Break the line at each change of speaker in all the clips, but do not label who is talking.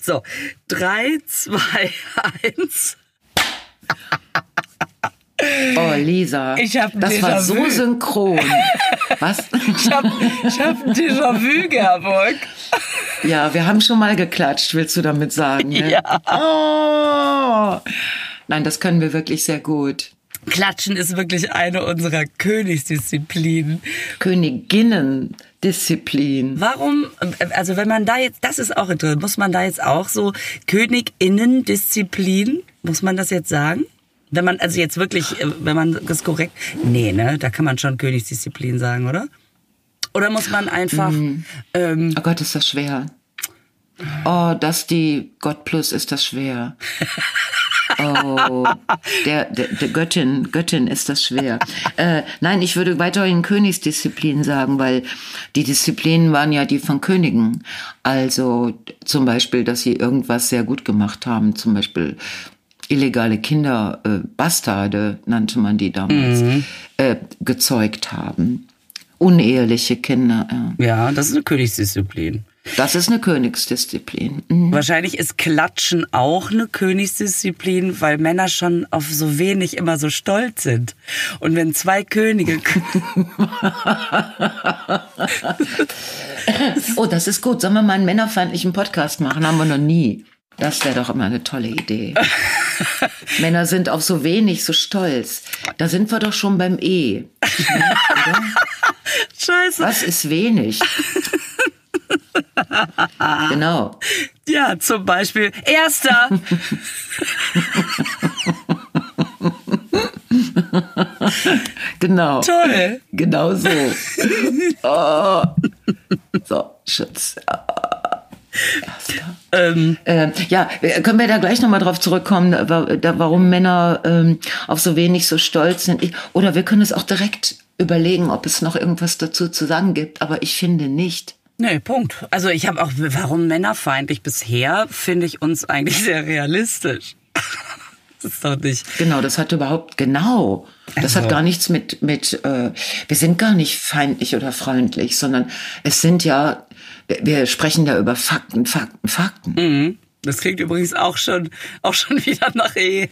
So, drei, zwei, eins.
Oh, Lisa.
Ich hab ein
das war so synchron. Was?
Ich hab, ich hab ein Déjà-vu Volk.
Ja, wir haben schon mal geklatscht, willst du damit sagen? Ne?
Ja.
Oh. Nein, das können wir wirklich sehr gut.
Klatschen ist wirklich eine unserer Königsdisziplinen.
Königinnen-Disziplin.
Warum, also wenn man da jetzt, das ist auch interessant, muss man da jetzt auch so Königinnen-Disziplin, muss man das jetzt sagen? Wenn man, also jetzt wirklich, wenn man das korrekt, nee, ne, da kann man schon Königsdisziplin sagen, oder? Oder muss man einfach, ähm,
Oh Gott, ist das schwer. Oh, das die Gott plus ist das schwer. Oh, der, der, der Göttin, Göttin ist das schwer. Äh, nein, ich würde weiterhin Königsdisziplin sagen, weil die Disziplinen waren ja die von Königen. Also zum Beispiel, dass sie irgendwas sehr gut gemacht haben, zum Beispiel illegale Kinder, äh, Bastarde nannte man die damals, äh, gezeugt haben. Uneheliche Kinder. Ja.
ja, das ist eine Königsdisziplin.
Das ist eine Königsdisziplin. Mhm.
Wahrscheinlich ist Klatschen auch eine Königsdisziplin, weil Männer schon auf so wenig immer so stolz sind. Und wenn zwei Könige,
Oh, das ist gut. Sollen wir mal einen männerfeindlichen Podcast machen? Haben wir noch nie. Das wäre doch immer eine tolle Idee. Männer sind auf so wenig so stolz. Da sind wir doch schon beim E.
scheiße,
Was ist wenig? Genau.
ja, zum Beispiel, erster,
Genau.
toll.
Genau so. Oh. So, Schutz.
Ähm,
Äh, ja, können wir da gleich nochmal drauf zurückkommen, da, warum Männer ähm, auf so wenig so stolz sind. Ich, oder wir können es auch direkt überlegen, ob es noch irgendwas dazu zu sagen gibt. Aber ich finde nicht.
Nee, Punkt. Also ich habe auch, warum männerfeindlich bisher, finde ich uns eigentlich sehr realistisch. Das ist doch nicht.
Genau, das hat überhaupt genau. Das
Also-
hat gar nichts mit mit. Äh, wir sind gar nicht feindlich oder freundlich, sondern es sind ja. wir- Wir sprechen da über Fakten, Fakten, Fakten.
Mhm. Das klingt übrigens auch schon, auch schon wieder nach E.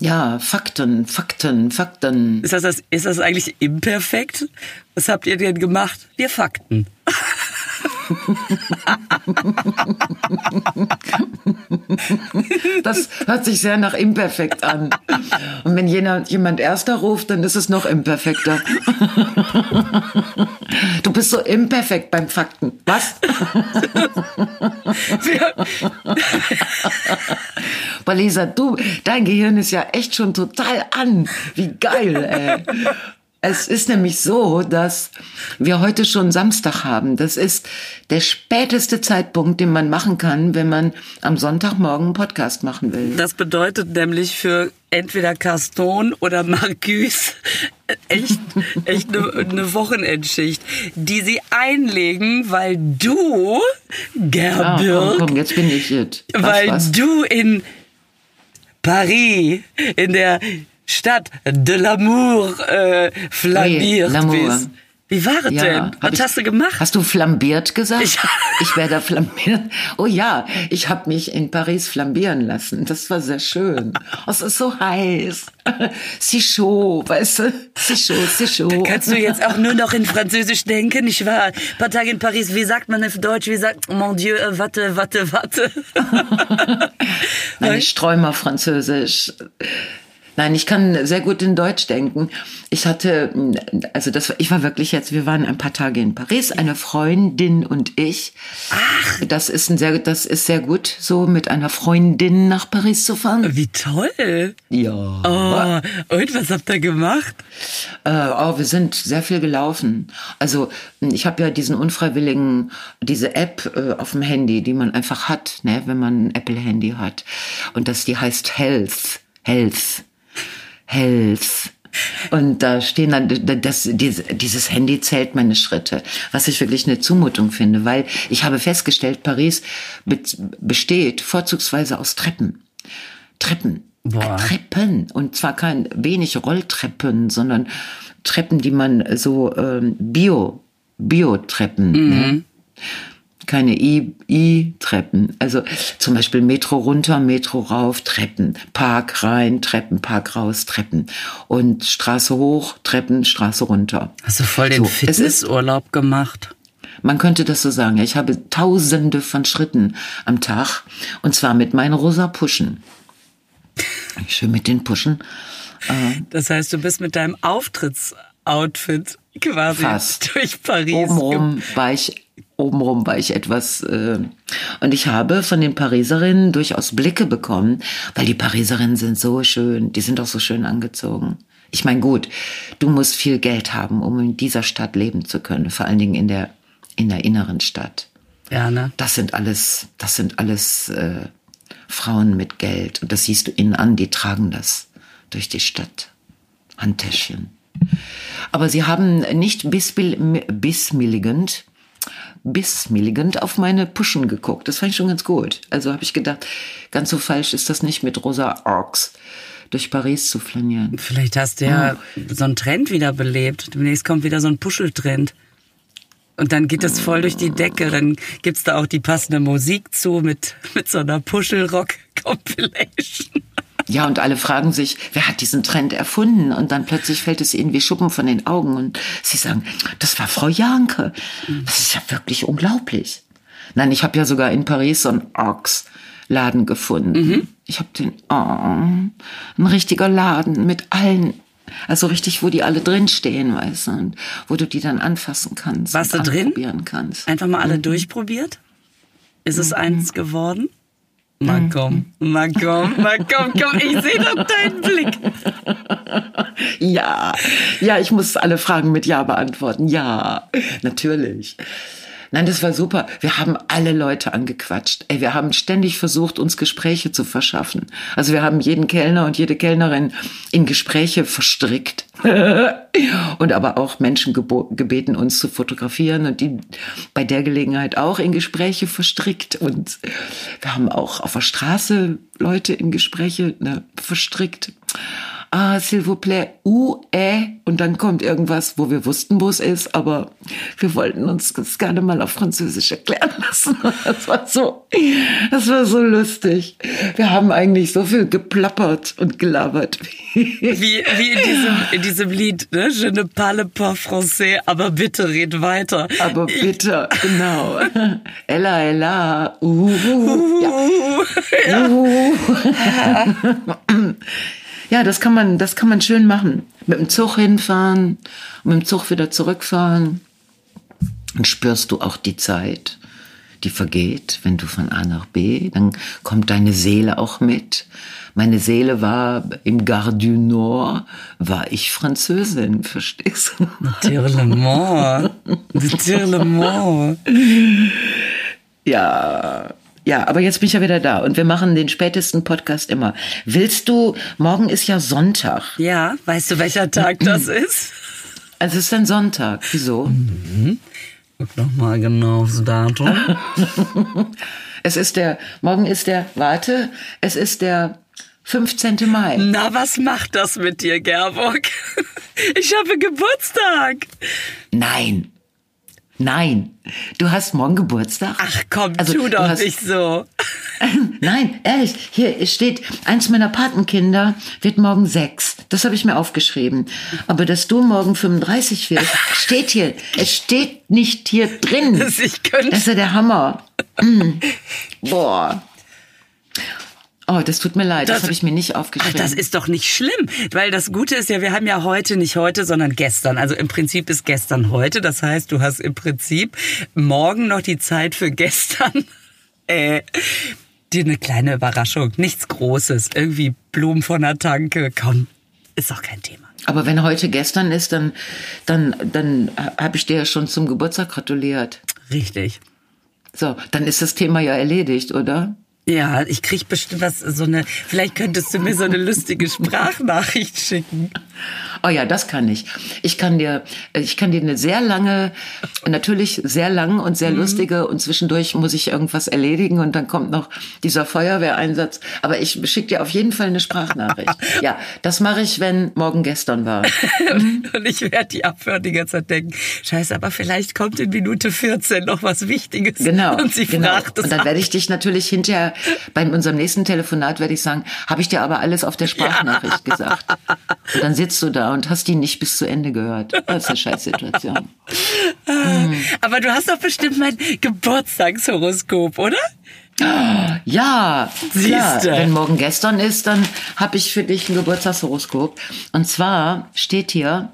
Ja, Fakten, Fakten, Fakten.
Ist das, das, ist das eigentlich imperfekt? Was habt ihr denn gemacht? Wir Fakten.
Das hört sich sehr nach imperfekt an. Und wenn jemand, jemand erster ruft, dann ist es noch imperfekter. Du bist so imperfekt beim Fakten. Was? Boah, du, dein Gehirn ist ja echt schon total an. Wie geil, ey. Es ist nämlich so, dass wir heute schon Samstag haben. Das ist der späteste Zeitpunkt, den man machen kann, wenn man am Sonntagmorgen einen Podcast machen will.
das bedeutet nämlich für entweder Caston oder Marcus echt, echt eine, eine Wochenendschicht, die sie einlegen, weil du,
Ah,
Gerbirg,
komm, komm, jetzt bin ich. Was,
weil
was?
du in Paris, in der Stadt de l'amour äh, flaniert
Oui,
bist. Wie war es
Ja,
denn? Was
ich-
hast du gemacht?
Hast du flambiert gesagt?
Ich-
Ich, werde flambiert. Oh ja, ich habe mich in Paris flambieren lassen. Das war sehr schön. Oh, es ist so heiß. Si chaud, weißt du? Si chaud, si chaud.
Kannst du jetzt auch nur noch in Französisch denken? Ich war ein paar Tage in Paris. Wie sagt man auf Deutsch? Wie sagt, mon Dieu, äh, warte, warte, warte.
Nein, ich träume auf Französisch. Nein, ich kann sehr gut in Deutsch denken. Ich hatte, also das, ich war wirklich jetzt, wir waren ein paar Tage in Paris, eine Freundin und ich. Ach. Das ist ein sehr, das ist sehr gut, so mit einer Freundin nach Paris zu fahren.
Wie toll.
Ja.
Oh, und was habt ihr gemacht?
Äh, oh, wir sind sehr viel gelaufen. Also ich habe ja diesen unfreiwilligen, diese App äh, auf dem Handy, die man einfach hat, ne, wenn man ein Apple-Handy hat. Und das, die heißt Health. Health. Health. Und da stehen dann, das, dieses, dieses Handy zählt meine Schritte, was ich wirklich eine Zumutung finde, weil ich habe festgestellt, Paris be besteht vorzugsweise aus Treppen. Treppen.
Boah.
Treppen. Und zwar kein wenig Rolltreppen, sondern Treppen, die man so ähm, Bio, Bio-Treppen. Ne? Keine I-Treppen. Also zum Beispiel Metro runter, Metro rauf, Treppen, Park rein, Treppen, Park raus, Treppen und Straße hoch, Treppen, Straße runter.
Hast du voll den
So, es ist-
Fitnessurlaub gemacht?
Man könnte das so sagen. Ich habe tausende von Schritten am Tag und zwar mit meinen rosa Puschen. Schön mit den Puschen.
Das heißt, du bist mit deinem Auftrittsoutfit quasi
Fast.
durch Paris.
Obenrum war ich, obenrum war ich etwas, äh, und ich habe von den Pariserinnen durchaus Blicke bekommen, weil die Pariserinnen sind so schön, die sind auch so schön angezogen. Ich meine, gut, du musst viel Geld haben, um in dieser Stadt leben zu können, vor allen Dingen in der, in der inneren Stadt.
Ja, ne?
Das sind alles, das sind alles äh, Frauen mit Geld. Und das siehst du ihnen an, die tragen das durch die Stadt. Handtäschchen. Aber sie haben nicht bisbil- bismilligend, bismilligend auf meine Puschen geguckt. Das fand ich schon ganz gut. Also habe ich gedacht, ganz so falsch ist das nicht mit rosa Orks durch Paris zu flanieren.
Vielleicht hast du ja so einen Trend wieder belebt. Demnächst kommt wieder so ein Puscheltrend. Und dann geht das voll durch die Decke. Dann gibt's da auch die passende Musik zu mit, mit so einer Puschelrock-Compilation.
Ja, und alle fragen sich, wer hat diesen Trend erfunden? Und dann plötzlich fällt es ihnen wie Schuppen von den Augen und sie sagen, das war Frau Janke. Das ist ja wirklich unglaublich. Nein, ich habe ja sogar in Paris so einen Orks-Laden gefunden. Ich habe den, oh, ein richtiger Laden mit allen, also richtig, wo die alle drinstehen, weißt du, und wo du die dann anfassen kannst. Und
du drin?
anprobieren kannst.
Einfach mal
Mhm.
alle durchprobiert? Ist es eins geworden? Mal komm, mal komm, mal komm, komm, ich sehe doch deinen Blick.
Ja, ja, ich muss alle Fragen mit Ja beantworten. Ja, natürlich. Nein, das war super. Wir haben alle Leute angequatscht. Ey, wir haben ständig versucht, uns Gespräche zu verschaffen. Also wir haben jeden Kellner und jede Kellnerin in Gespräche verstrickt. und aber auch Menschen gebeten, uns zu fotografieren und die bei der Gelegenheit auch in Gespräche verstrickt. Und wir haben auch auf der Straße Leute in Gespräche ne, verstrickt ah, s'il vous plaît, où est? Und dann kommt irgendwas, wo wir wussten, wo es ist, aber wir wollten uns das gerne mal auf Französisch erklären lassen. Das war so, das war so lustig. Wir haben eigentlich so viel geplappert und gelabert.
Wie, wie in, diesem, in diesem Lied, ne? Je ne parle pas français, aber bitte red weiter.
Aber bitte, genau. Ella, Ella, uh, uh, ja. Uh. Ja, das kann man, das kann man schön machen. Mit dem Zug hinfahren, mit dem Zug wieder zurückfahren. Dann spürst du auch die Zeit, die vergeht, wenn du von A nach B. Dann kommt deine Seele auch mit. Meine Seele war im Gare du Nord, war ich Französin, verstehst du?
Tirlement. Tirlement.
Ja, ja, aber jetzt bin ich ja wieder da und wir machen den spätesten Podcast immer. Willst du, morgen ist ja Sonntag.
Ja, weißt du, welcher Tag das ist?
Also es ist ein Sonntag. Wieso?
Guck noch mal genau aufs Datum.
Es ist der, morgen ist der, warte, es ist der 15. Mai.
Na, was macht das mit dir, Gerburg? Ich habe Geburtstag.
Nein. Nein. Du hast morgen Geburtstag?
Ach komm,
Also,
tu
du
doch
hast-
nicht so.
Nein, ehrlich, hier steht, eins meiner Patenkinder wird morgen sechs. Das habe ich mir aufgeschrieben. Aber dass du morgen 35 wirst, steht hier. Es steht nicht hier drin.
Dass ich könnte.
Das ist ja der Hammer. Mm. Boah. Oh, das tut mir leid. Das,
Das-
habe ich mir nicht
Ach,
aufgeschrieben.
das ist doch nicht schlimm, weil das Gute ist ja, wir haben ja heute nicht heute, sondern gestern. Also im Prinzip ist gestern heute. Das heißt, du hast im Prinzip morgen noch die Zeit für gestern. Äh, dir eine kleine Überraschung, nichts Großes, irgendwie Blumen von der Tanke, komm, ist doch kein Thema.
Aber wenn heute gestern ist, dann, dann, dann habe ich dir ja schon zum Geburtstag gratuliert.
Richtig.
So, dann ist das Thema ja erledigt, oder?
Ja, ich krieg bestimmt was, so eine, vielleicht könntest du mir so eine lustige Sprachnachricht schicken.
Oh ja, das kann ich. Ich kann dir, ich kann dir eine sehr lange, natürlich sehr lang und sehr lustige und zwischendurch muss ich irgendwas erledigen und dann kommt noch dieser Feuerwehreinsatz. Aber ich schicke dir auf jeden Fall eine Sprachnachricht. Ja, das mache ich, wenn morgen gestern war.
und ich werde die abhören die ganze Zeit denken, scheiße, aber vielleicht kommt in Minute 14 noch was Wichtiges.
Genau.
Und sie
genau.
fragt es
Und dann werde ich dich natürlich hinterher, bei unserem nächsten Telefonat werde ich sagen, habe ich dir aber alles auf der Sprachnachricht gesagt. Und dann sitzt du da und hast die nicht bis zu Ende gehört. Das ist eine Scheißsituation.
Aber du hast doch bestimmt mein Geburtstagshoroskop, oder?
Ja.
Siehste.
Wenn morgen gestern ist, dann habe ich für dich ein Geburtstagshoroskop. Und zwar steht hier,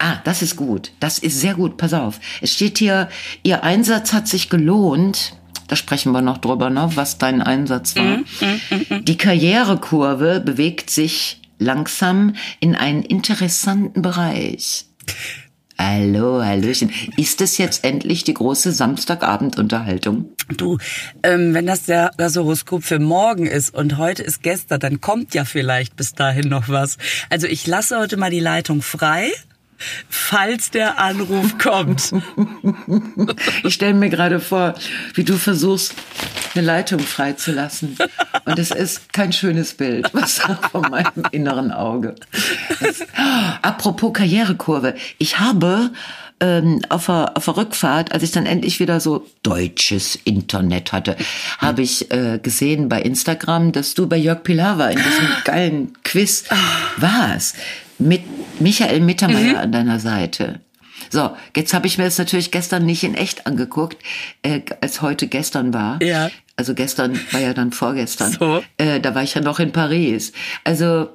ah, das ist gut, das ist sehr gut, pass auf. Es steht hier, Ihr Einsatz hat sich gelohnt. Da sprechen wir noch drüber, ne, was dein Einsatz war. Die Karrierekurve bewegt sich langsam in einen interessanten Bereich. Hallo, Hallöchen. Ist es jetzt endlich die große Samstagabendunterhaltung?
Du, ähm, wenn das der, das Horoskop für morgen ist und heute ist gestern, dann kommt ja vielleicht bis dahin noch was. Also ich lasse heute mal die Leitung frei, falls der Anruf kommt.
Ich stelle mir gerade vor, wie du versuchst, eine Leitung freizulassen. Und es ist kein schönes Bild, was vor meinem inneren Auge. Das, apropos Karrierekurve. Ich habe ähm, auf, der, auf der Rückfahrt, als ich dann endlich wieder so deutsches Internet hatte, habe ich äh, gesehen bei Instagram, dass du bei Jörg Pilawa in diesem geilen Quiz warst. Mit Michael Mittermeier an deiner Seite. So, jetzt habe ich mir das natürlich gestern nicht in echt angeguckt, äh, als heute gestern war.
Ja.
Also gestern war ja dann vorgestern.
So.
Äh, da war ich ja noch in Paris. Also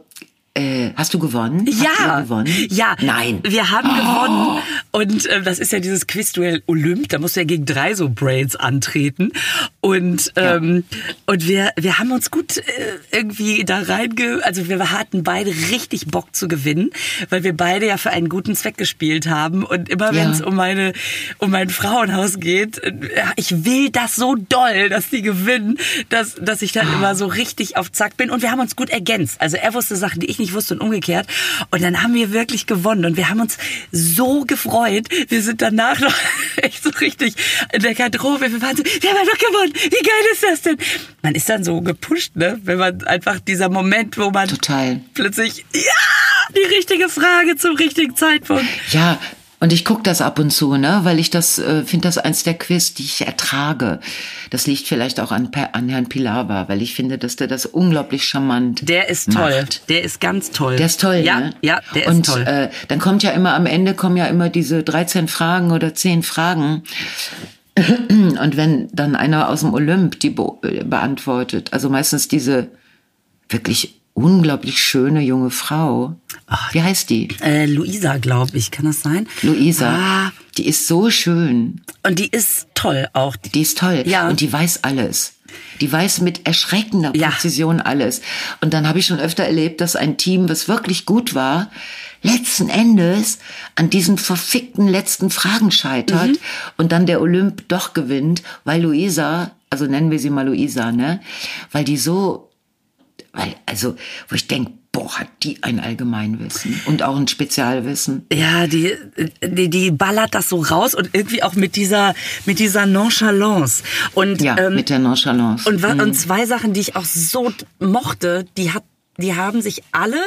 äh, hast du gewonnen?
Ja,
gewonnen?
ja.
Nein.
Wir haben gewonnen. Und äh, das ist ja dieses Quizduell Olymp. Da musst du ja gegen drei so Brains antreten. Und ähm, und wir wir haben uns gut äh, irgendwie da reinge... Also wir hatten beide richtig Bock zu gewinnen, weil wir beide ja für einen guten Zweck gespielt haben. Und immer wenn es
Ja.
um meine um mein Frauenhaus geht, äh, ich will das so doll, dass die gewinnen, dass dass ich dann immer so richtig auf Zack bin. Und wir haben uns gut ergänzt. Also er wusste Sachen, die ich nicht wusste und umgekehrt. Und dann haben wir wirklich gewonnen. Und wir haben uns so gefreut. Wir sind danach noch echt so richtig in der Garderobe. Wir waren so, wir haben doch gewonnen. Wie geil ist das denn? Man ist dann so gepusht, ne? Wenn man einfach dieser Moment, wo man
Total.
plötzlich, ja, die richtige Frage zum richtigen Zeitpunkt.
Ja, und ich guck das ab und zu, ne, weil ich das äh, finde das eins der Quiz, die ich ertrage. Das liegt vielleicht auch an, an Herrn Pilawa, weil ich finde, dass der das unglaublich charmant
Der ist toll.
macht.
Der ist ganz toll.
Der ist toll,
ja,
ne?
Ja, der ist
und,
toll.
Äh, dann kommt ja immer am Ende kommen ja immer diese 13 Fragen oder 10 Fragen. Und wenn dann einer aus dem Olymp die be äh, beantwortet, also meistens diese wirklich unglaublich schöne junge Frau. Wie heißt die?
äh, Luisa, glaube ich, kann das sein?
Luisa.
Ah,
Die ist so schön.
und die ist toll auch. Die,
ist toll.
Ja.
Und die weiß alles. Die weiß mit erschreckender
Ja.
Präzision alles. Und dann habe ich schon öfter erlebt, dass ein Team, was wirklich gut war, letzten Endes an diesen verfickten letzten Fragen scheitert
Mhm.
und dann der Olymp doch gewinnt, weil Luisa, also nennen wir sie mal Luisa, ne? Weil die so, weil, also, wo ich denk, boah, hat die ein Allgemeinwissen und auch ein Spezialwissen.
Ja, die, die, die ballert das so raus und irgendwie auch mit dieser, mit dieser Nonchalance. Und,
Ja,
ähm,
mit der Nonchalance.
und, wa- und zwei Sachen, die ich auch so mochte, die hat die haben sich alle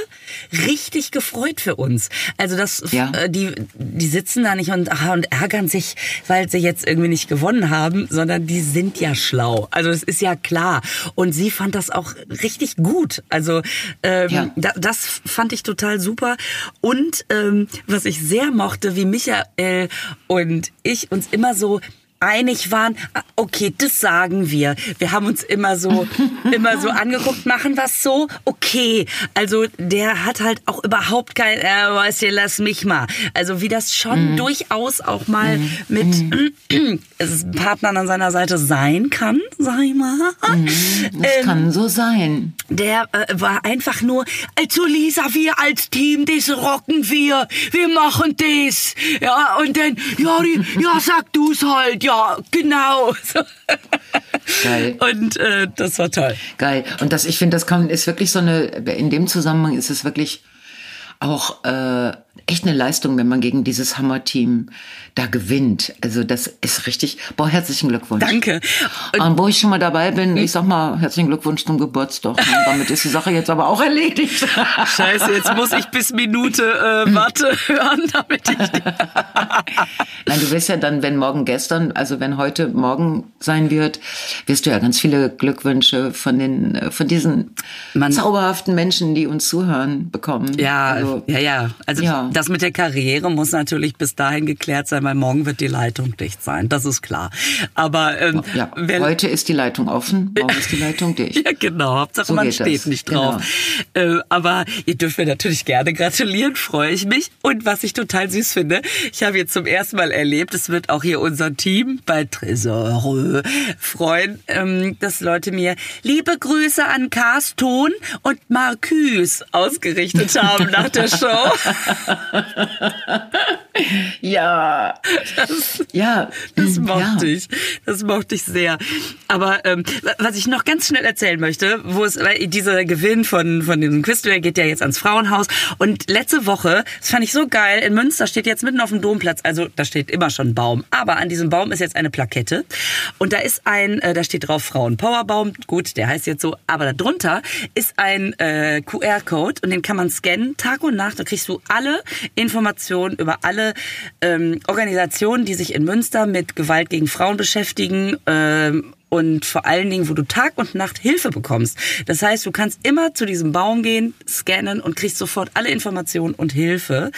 richtig gefreut für uns. Also das,
Ja.
äh, die, die sitzen da nicht und, aha, und ärgern sich, weil sie jetzt irgendwie nicht gewonnen haben, sondern die sind ja schlau. Also es ist ja klar. Und sie fand das auch richtig gut. Also ähm,
Ja.
da, das fand ich total super. Und ähm, was ich sehr mochte, wie Michael und ich uns immer so einig waren, ah, okay, das sagen wir. Wir haben uns immer so, immer so angeguckt, machen was so, okay. Also der hat halt auch überhaupt kein, äh, weißt du, lass mich mal. Also wie das schon durchaus auch mal mit es Partnern an seiner Seite sein kann, sag ich mal.
das
Ähm,
kann so sein.
der äh, war einfach nur, also Lisa, wir als Team, das rocken wir, wir machen das. Ja, und dann, ja, die, ja, sag du's halt, ja, genau. So.
Geil.
Und äh, das war toll.
Geil. Und das, ich finde, das kann, ist wirklich so eine, in dem Zusammenhang ist es wirklich auch äh, echt eine Leistung, wenn man gegen dieses Hammer-Team da gewinnt. Also das ist richtig. Boah, herzlichen Glückwunsch.
Danke.
Und wo ich schon mal dabei bin, ich sag mal, herzlichen Glückwunsch zum Geburtstag. Und damit ist die Sache jetzt aber auch erledigt.
Scheiße, jetzt muss ich bis Minute äh, Warte hören, damit ich.
Nein, du wirst ja dann, wenn morgen gestern, also wenn heute morgen sein wird, wirst du ja ganz viele Glückwünsche von den, äh, von diesen
Man-
zauberhaften Menschen, die uns zuhören, bekommen.
Ja,
Also,
ja, ja. Also
Ja.
Das mit der Karriere muss natürlich bis dahin geklärt sein, weil morgen wird die Leitung dicht sein. Das ist klar. Aber ähm,
ja.
wer,
heute ist die Leitung offen, morgen ist die Leitung dicht.
Ja, genau. Hauptsache
So
man steht
das.
nicht drauf. Äh, aber ihr dürft mir natürlich gerne gratulieren, freue ich mich. Und was ich total süß finde, ich habe jetzt zum ersten Mal erlebt, es wird auch hier unser Team bei Tresor freuen, ähm, dass Leute mir liebe Grüße an Carston und Marcus ausgerichtet haben nach der Show.
Ja. ja.
Das mochte
ja.
ich. Das mochte ich sehr. Aber ähm, was ich noch ganz schnell erzählen möchte, wo es weil dieser Gewinn von von diesem Quizduell geht ja jetzt ans Frauenhaus und letzte Woche, das fand ich so geil, in Münster steht jetzt mitten auf dem Domplatz, also da steht immer schon ein Baum, aber an diesem Baum ist jetzt eine Plakette und da ist ein, äh, da steht drauf Frauenpowerbaum, gut, der heißt jetzt so, aber darunter ist ein äh, QR-Code und den kann man scannen, Tag und Nacht, da kriegst du alle Informationen über alle ähm, Organisationen, die sich in Münster mit Gewalt gegen Frauen beschäftigen ähm, und vor allen Dingen, wo du Tag und Nacht Hilfe bekommst. Das heißt, du kannst immer zu diesem Baum gehen, scannen und kriegst sofort alle Informationen und Hilfe.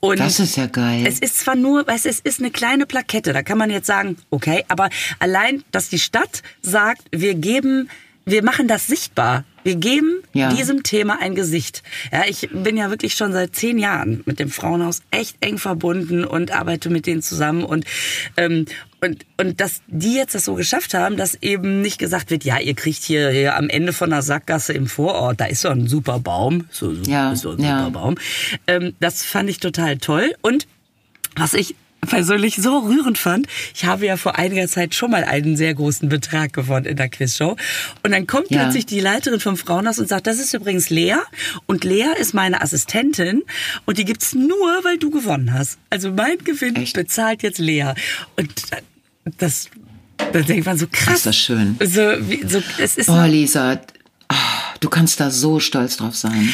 Und
Das ist ja geil.
es ist zwar nur, weißt es ist eine kleine Plakette. Da kann man jetzt sagen, okay, aber allein, dass die Stadt sagt, wir geben, wir machen das sichtbar. Wir geben
Ja.
diesem Thema ein Gesicht. Ja, ich bin ja wirklich schon seit zehn Jahren mit dem Frauenhaus echt eng verbunden und arbeite mit denen zusammen und ähm, und und dass die jetzt das so geschafft haben, dass eben nicht gesagt wird, ja, ihr kriegt hier, hier am Ende von der Sackgasse im Vorort, da ist so ein super Baum, so, so
Ja,
so ein
ja.
super Baum. Ähm, das fand ich total toll und was ich persönlich so rührend fand, ich habe ja vor einiger Zeit schon mal einen sehr großen Betrag gewonnen in der Quizshow. Und dann kommt
Ja.
plötzlich die Leiterin vom Frauenhaus und sagt, das ist übrigens Lea. Und Lea ist meine Assistentin. Und die gibt's nur, weil du gewonnen hast. Also mein Gewinn
Echt?
bezahlt jetzt Lea. Und das, da denkt man so krass.
Ist das schön.
So, wie, so, es ist,
Oh, Lisa, ah, du kannst da so stolz drauf sein.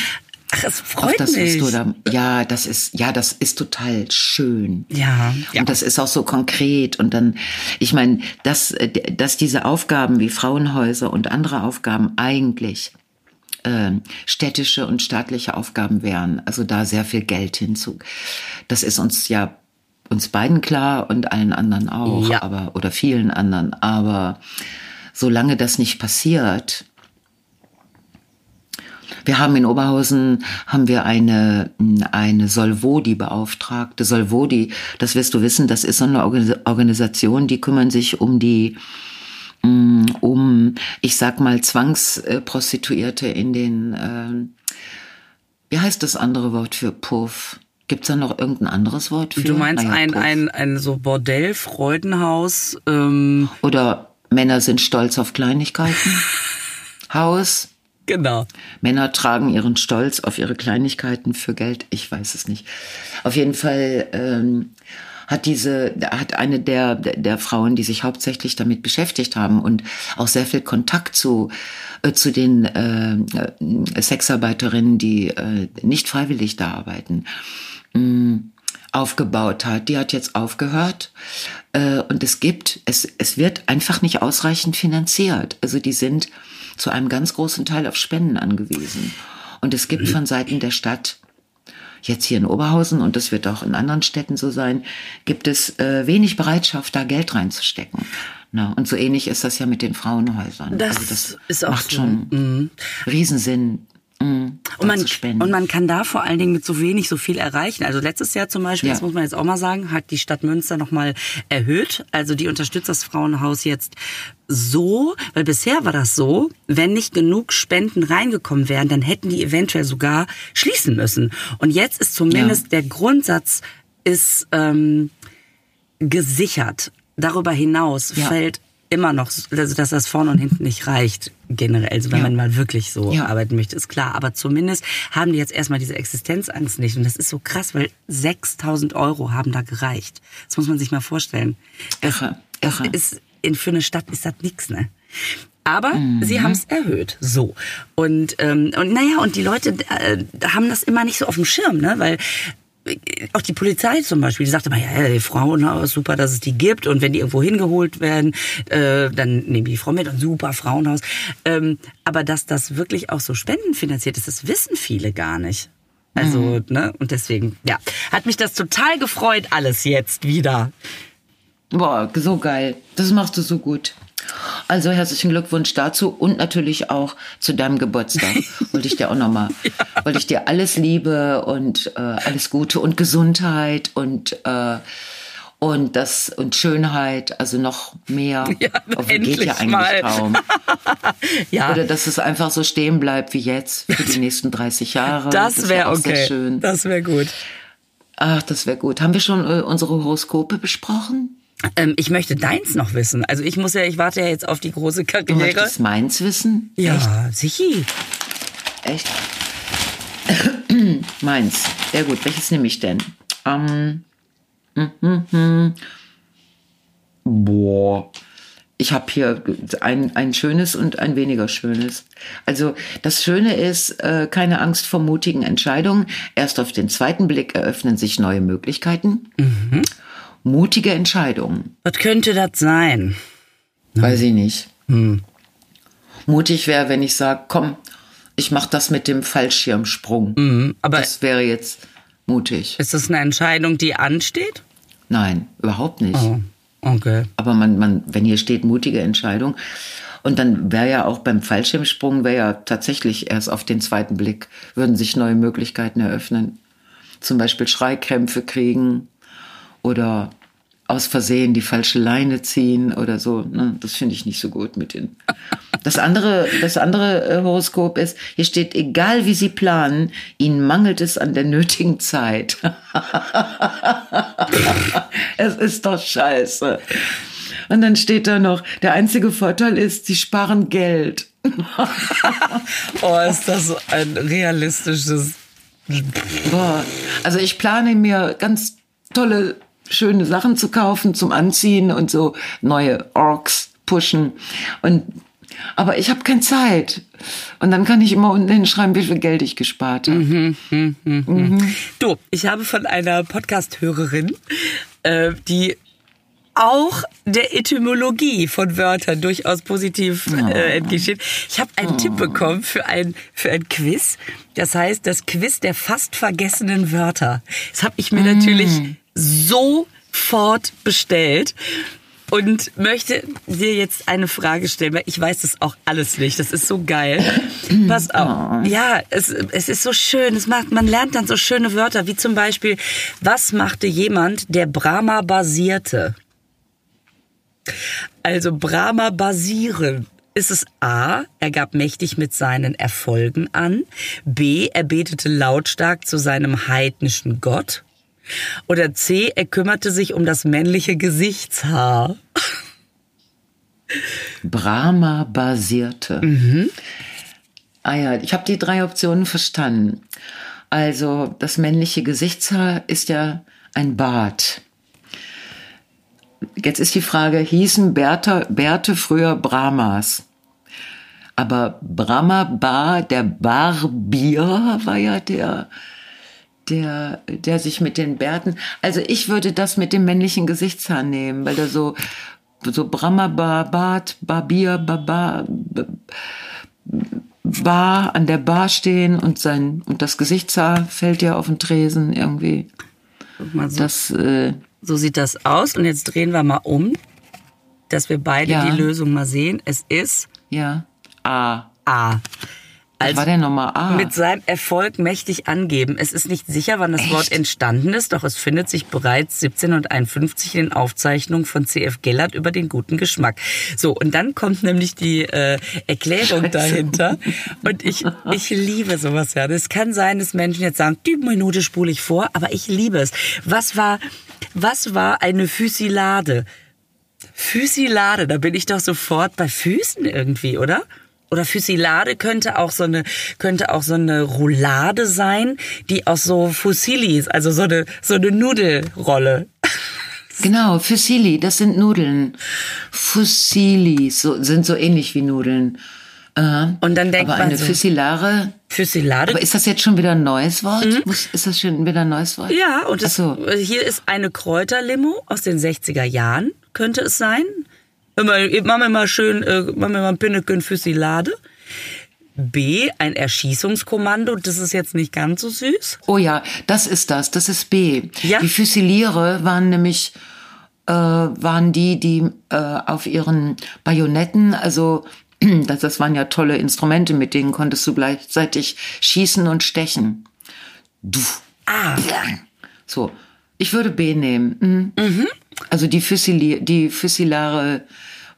Ach, es freut
das,
mich.
da, ja, das ist, ja, das ist total schön.
ja, ja.
Und das ist auch so konkret. Und dann, ich meine, dass, äh, dass diese Aufgaben wie Frauenhäuser und andere Aufgaben eigentlich ähm, städtische und staatliche Aufgaben wären, also da sehr viel Geld hinzu. Das ist uns ja uns beiden klar und allen anderen auch,
Ja.
aber oder vielen anderen. Aber solange das nicht passiert, wir haben in Oberhausen haben wir eine eine Solvodi beauftragte. Solvodi, das wirst du wissen, das ist so eine Organis- Organisation, die kümmern sich um die mh, um ich sag mal Zwangsprostituierte in den ähm, wie heißt das andere Wort für Puff? Gibt's da noch irgendein anderes Wort für?
Du meinst
Ah ja,
ein,
Puff.
ein, ein so Bordell, Freudenhaus, ähm,
oder Männer sind stolz auf Kleinigkeiten? Haus?
Genau.
Männer tragen ihren Stolz auf ihre Kleinigkeiten für Geld. Ich weiß es nicht. Auf jeden Fall ähm, hat diese, hat eine der, der, Frauen, die sich hauptsächlich damit beschäftigt haben und auch sehr viel Kontakt zu, äh, zu den äh, äh, Sexarbeiterinnen, die äh, nicht freiwillig da arbeiten, mh, aufgebaut hat. Die hat jetzt aufgehört. Äh, und es gibt, es, es wird einfach nicht ausreichend finanziert. Also die sind zu einem ganz großen Teil auf Spenden angewiesen. Und es gibt von Seiten der Stadt, jetzt hier in Oberhausen und das wird auch in anderen Städten so sein, gibt es äh, wenig Bereitschaft, da Geld reinzustecken. Na, und so ähnlich ist das ja mit den Frauenhäusern.
Das
also
ist auch
macht
so. Mhm.
schon Riesensinn. Mh, da
Und man, und man kann da vor allen Dingen mit so wenig so viel erreichen. Also letztes Jahr zum Beispiel,
Ja.
das muss man jetzt auch mal sagen, hat die Stadt Münster nochmal erhöht. Also die unterstützt das Frauenhaus jetzt so, weil bisher war das so, wenn nicht genug Spenden reingekommen wären, dann hätten die eventuell sogar schließen müssen. Und jetzt ist zumindest der Grundsatz ist ähm, gesichert. Darüber hinaus
Ja.
fällt immer noch, also dass das vorne und hinten nicht reicht generell, also wenn
Ja.
man mal wirklich so
Ja.
arbeiten möchte, ist klar. Aber zumindest haben die jetzt erstmal diese Existenzangst nicht. Und das ist so krass, weil 6000 Euro haben da gereicht. Das muss man sich mal vorstellen. Das,
Irre, irre.
ist, in, für eine Stadt ist das nix, ne? Aber
Mhm.
sie haben es erhöht, so und ähm, und naja und die Leute äh, haben das immer nicht so auf dem Schirm, ne? Weil auch die Polizei zum Beispiel, die sagte immer, ja, die Frauenhaus, super, dass es die gibt. Und wenn die irgendwo hingeholt werden, äh, dann nehmen die Frau mit und super Frauenhaus. Ähm, aber dass das wirklich auch so spendenfinanziert ist, das wissen viele gar nicht. Also, ne, und deswegen, ja, hat mich das total gefreut, alles jetzt wieder.
Boah, so geil. Das machst du so gut. Also herzlichen Glückwunsch dazu und natürlich auch zu deinem Geburtstag. Wollte ich dir auch nochmal, wollte ich dir alles Liebe und äh, alles Gute und Gesundheit und äh, und das und Schönheit, also noch mehr.
Ja,
Oh, wie geht ja eigentlich
mal.
kaum.
Ja,
Oder dass es einfach so stehen bleibt wie jetzt für die nächsten 30 Jahre.
das
wär
wäre
auch sehr
okay.
schön.
Das wäre gut.
Ach, das wäre gut. Haben wir schon äh, unsere Horoskope besprochen?
Ähm, ich möchte deins noch wissen. Also ich muss ja, ich warte ja jetzt auf die große
Du
Karriere.
möchtest meins wissen?
Ja, sicher.
Echt? Meins. Sehr gut. Welches nehme ich denn? Ähm, hm, hm, hm. Boah. Ich habe hier ein, ein schönes und ein weniger schönes. Also das Schöne ist, äh, keine Angst vor mutigen Entscheidungen. Erst auf den zweiten Blick eröffnen sich neue Möglichkeiten. Mutige Entscheidungen.
Was könnte das sein?
Weiß ich nicht. Mutig wäre, wenn ich sage, komm, ich mache das mit dem Fallschirmsprung.
Aber
Das wäre jetzt mutig.
ist das eine Entscheidung, die ansteht?
Nein, überhaupt nicht.
Oh, okay.
Aber man, man, wenn hier steht mutige Entscheidung, und dann wäre ja auch beim Fallschirmsprung, wäre ja tatsächlich erst auf den zweiten Blick, würden sich neue Möglichkeiten eröffnen. Zum Beispiel Schreikrämpfe kriegen oder aus Versehen die falsche Leine ziehen oder so. Ne? Das finde ich nicht so gut mit den. Das andere, das andere äh, Horoskop ist, hier steht, egal wie Sie planen, Ihnen mangelt es an der nötigen Zeit. es ist doch scheiße. Und dann steht da noch, der einzige Vorteil ist, Sie sparen Geld.
Oh, ist das ein realistisches.
Boah. Also ich plane mir ganz tolle, schöne Sachen zu kaufen zum Anziehen und so neue Orks pushen. Und aber ich habe keine Zeit. Und dann kann ich immer unten hinschreiben, wie viel Geld ich gespart habe.
Du, ich habe von einer Podcast-Hörerin, äh, die auch der Etymologie von Wörtern durchaus positiv äh, entgegensteht. Ich habe einen Tipp bekommen für ein, für ein Quiz. Das heißt, das Quiz der fast vergessenen Wörter. Das habe ich mir natürlich sofort bestellt. Und möchte dir jetzt eine Frage stellen, weil ich weiß das auch alles nicht. Das ist so geil. Pass auf. Ja, es, es ist so schön. Es macht, man lernt dann so schöne Wörter, wie zum Beispiel, was machte jemand, der Brahma basierte? Also Brahma basieren. Ist es A, er gab mächtig mit seinen Erfolgen an, B, er betete lautstark zu seinem heidnischen Gott oder C, er kümmerte sich um das männliche Gesichtshaar.
Brahma basierte. Ah ja, ich habe die drei Optionen verstanden. Also das männliche Gesichtshaar ist ja ein Bart. Jetzt ist die Frage, hießen Bärte, Bärte früher Brahmas? Aber Brahma Bar, der Barbier war ja der, der, der sich mit den Bärten. Also ich würde das mit dem männlichen Gesichtshaar nehmen, weil der so, so Brahma Bar, Bart, Barbier, Baba, Bar an der Bar stehen und sein und das Gesichtshaar fällt ja auf den Tresen irgendwie.
Guck mal, so,
Das äh,
so sieht das aus. Und jetzt drehen wir mal um, dass wir beide
Ja.
die Lösung mal sehen. Es ist
ja A.
A. Also
war denn nochmal A?
mit seinem Erfolg mächtig angeben. Es ist nicht sicher, wann das Wort entstanden ist, doch es findet sich bereits 1751 in den Aufzeichnungen von C.F. Gellert über den guten Geschmack. So, und dann kommt nämlich die äh, Erklärung
Scheiße.
dahinter. Und ich, ich liebe sowas ja. Es kann sein, dass Menschen jetzt sagen, die Minute spule ich vor, aber ich liebe es. Was war, was war eine Fusilade? Fusilade, da bin ich doch sofort bei Füßen irgendwie, oder? Oder Fusilade könnte auch so eine könnte auch so eine Roulade sein, die aus so Fusilis, also so eine so eine Nudelrolle.
Genau, Fusilli, das sind Nudeln. Fusilli so, sind so ähnlich wie Nudeln. Äh,
Und dann denkt
aber
man
eine
so,
Fusilare.
Fusilade.
Aber ist das jetzt schon wieder ein neues Wort? Muss- Ist das schon wieder ein neues Wort?
Mhm. Ja, und es,
so.
hier ist eine Kräuterlimo aus den 60er Jahren, könnte es sein. Machen wir mal schön, äh, machen wir mal ein Pinneken Fusilade. B, ein Erschießungskommando, das ist jetzt nicht ganz so süß.
Oh ja, das ist das. Das ist B.
Ja.
Die Füsiliere waren nämlich äh, waren die, die äh, auf ihren Bajonetten, also das, das waren ja tolle Instrumente, mit denen konntest du gleichzeitig schießen und stechen. Du.
Ah,
So, ich würde B nehmen. Mhm. Also die, Fusili die Fusilare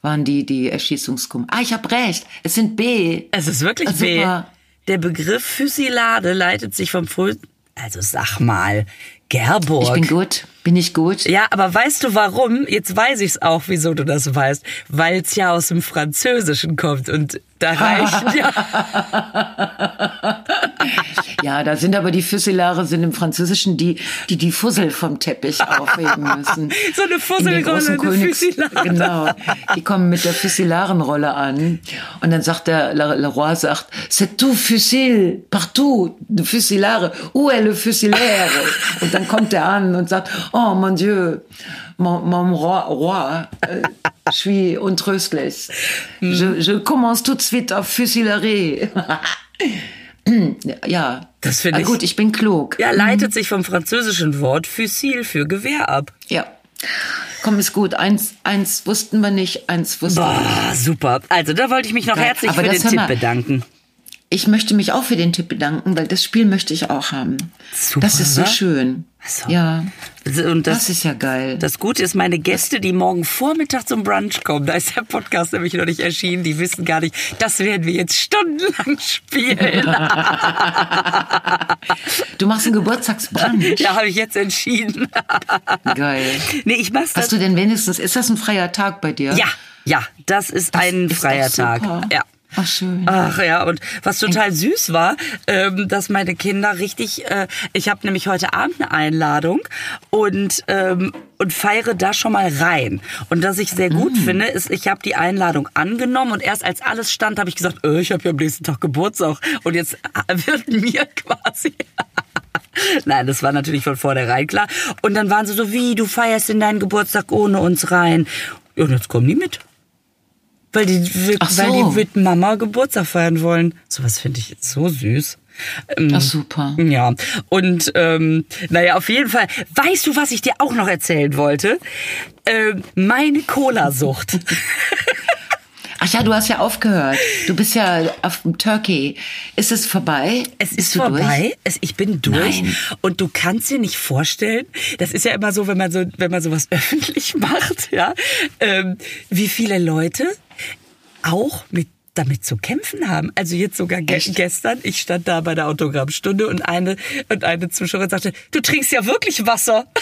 waren die, die Erschießungskum. Ah, ich habe recht. Es sind B.
es ist wirklich
Ah,
B.
super.
Der Begriff Fusilade leitet sich vom frühen, also sag mal, Gerburg.
Ich bin gut. Bin ich gut?
Ja, aber weißt du warum? Jetzt weiß ich's auch, wieso du das weißt. Weil es ja aus dem Französischen kommt und da reicht ja.
Ja, da sind aber die Fussilare sind im Französischen die, die die Fussel vom Teppich aufheben müssen.
So eine Fusselrolle, eine
Königs-. Genau. Die kommen mit der Fusilarenrolle an. Und dann sagt der Le, Le Roi sagt, c'est tout fusil, partout, de Fusilare, où est le fusilaire? Und dann kommt er an und sagt, oh mon Dieu, mon, mon roi, roi euh, je suis untröstlich. Je, je commence tout de suite auf Fusilerie. ja.
Das finde
Ah,
ich-
Gut, ich bin klug.
Ja, leitet sich vom französischen Wort Fusil für Gewehr ab.
Ja. Komm, ist gut. Eins, eins wussten wir nicht, eins wussten wir.
Boah, super. Also, da wollte ich mich noch
Geil.
herzlich
Aber
für den Tipp bedanken.
Ich möchte mich auch für den Tipp bedanken, weil das Spiel möchte ich auch haben.
Super,
das ist so schön.
So.
Ja,
Und das,
das ist ja geil.
Das Gute ist, meine Gäste, die morgen Vormittag zum Brunch kommen, da ist der Podcast nämlich noch nicht erschienen, die wissen gar nicht, das werden wir jetzt stundenlang spielen.
Du machst einen Geburtstagsbrunch.
ja, habe ich jetzt entschieden.
Geil.
nee, ich mach's das.
Hast du denn wenigstens, ist das ein freier Tag bei dir?
Ja, ja, das ist ein
ist
freier Tag. Ja.
Ach, schön.
Ach ja, und was total süß war, ähm, dass meine Kinder richtig, äh, ich habe nämlich heute Abend eine Einladung und ähm, und feiere da schon mal rein. Und was ich sehr gut
Mm.
finde, ist, ich habe die Einladung angenommen und erst als alles stand, habe ich gesagt, äh, ich habe ja am nächsten Tag Geburtstag und jetzt äh, wird mir quasi Nein, das war natürlich von vornherein klar. Und dann waren sie so, wie, du feierst in deinen Geburtstag ohne uns rein. Und jetzt kommen die mit. Weil die,
Ach so.
weil die mit Mama Geburtstag feiern wollen. Sowas finde ich jetzt so süß. Ähm,
Ach, super.
Ja, und ähm, naja, auf jeden Fall. Weißt du, was ich dir auch noch erzählen wollte? Ähm, meine Cola-Sucht.
Ach ja, du hast ja aufgehört. Du bist ja auf dem Turkey. Ist es vorbei?
Es ist
Bist
vorbei. Es, ich bin durch.
Nein.
Und du kannst dir nicht vorstellen, das ist ja immer so, wenn man so, wenn man sowas öffentlich macht, ja, ähm, wie viele Leute auch mit damit zu kämpfen haben. Also jetzt sogar ge
Echt?
gestern, ich stand da bei der Autogrammstunde und eine und eine Zuschauerin sagte, du trinkst ja wirklich Wasser.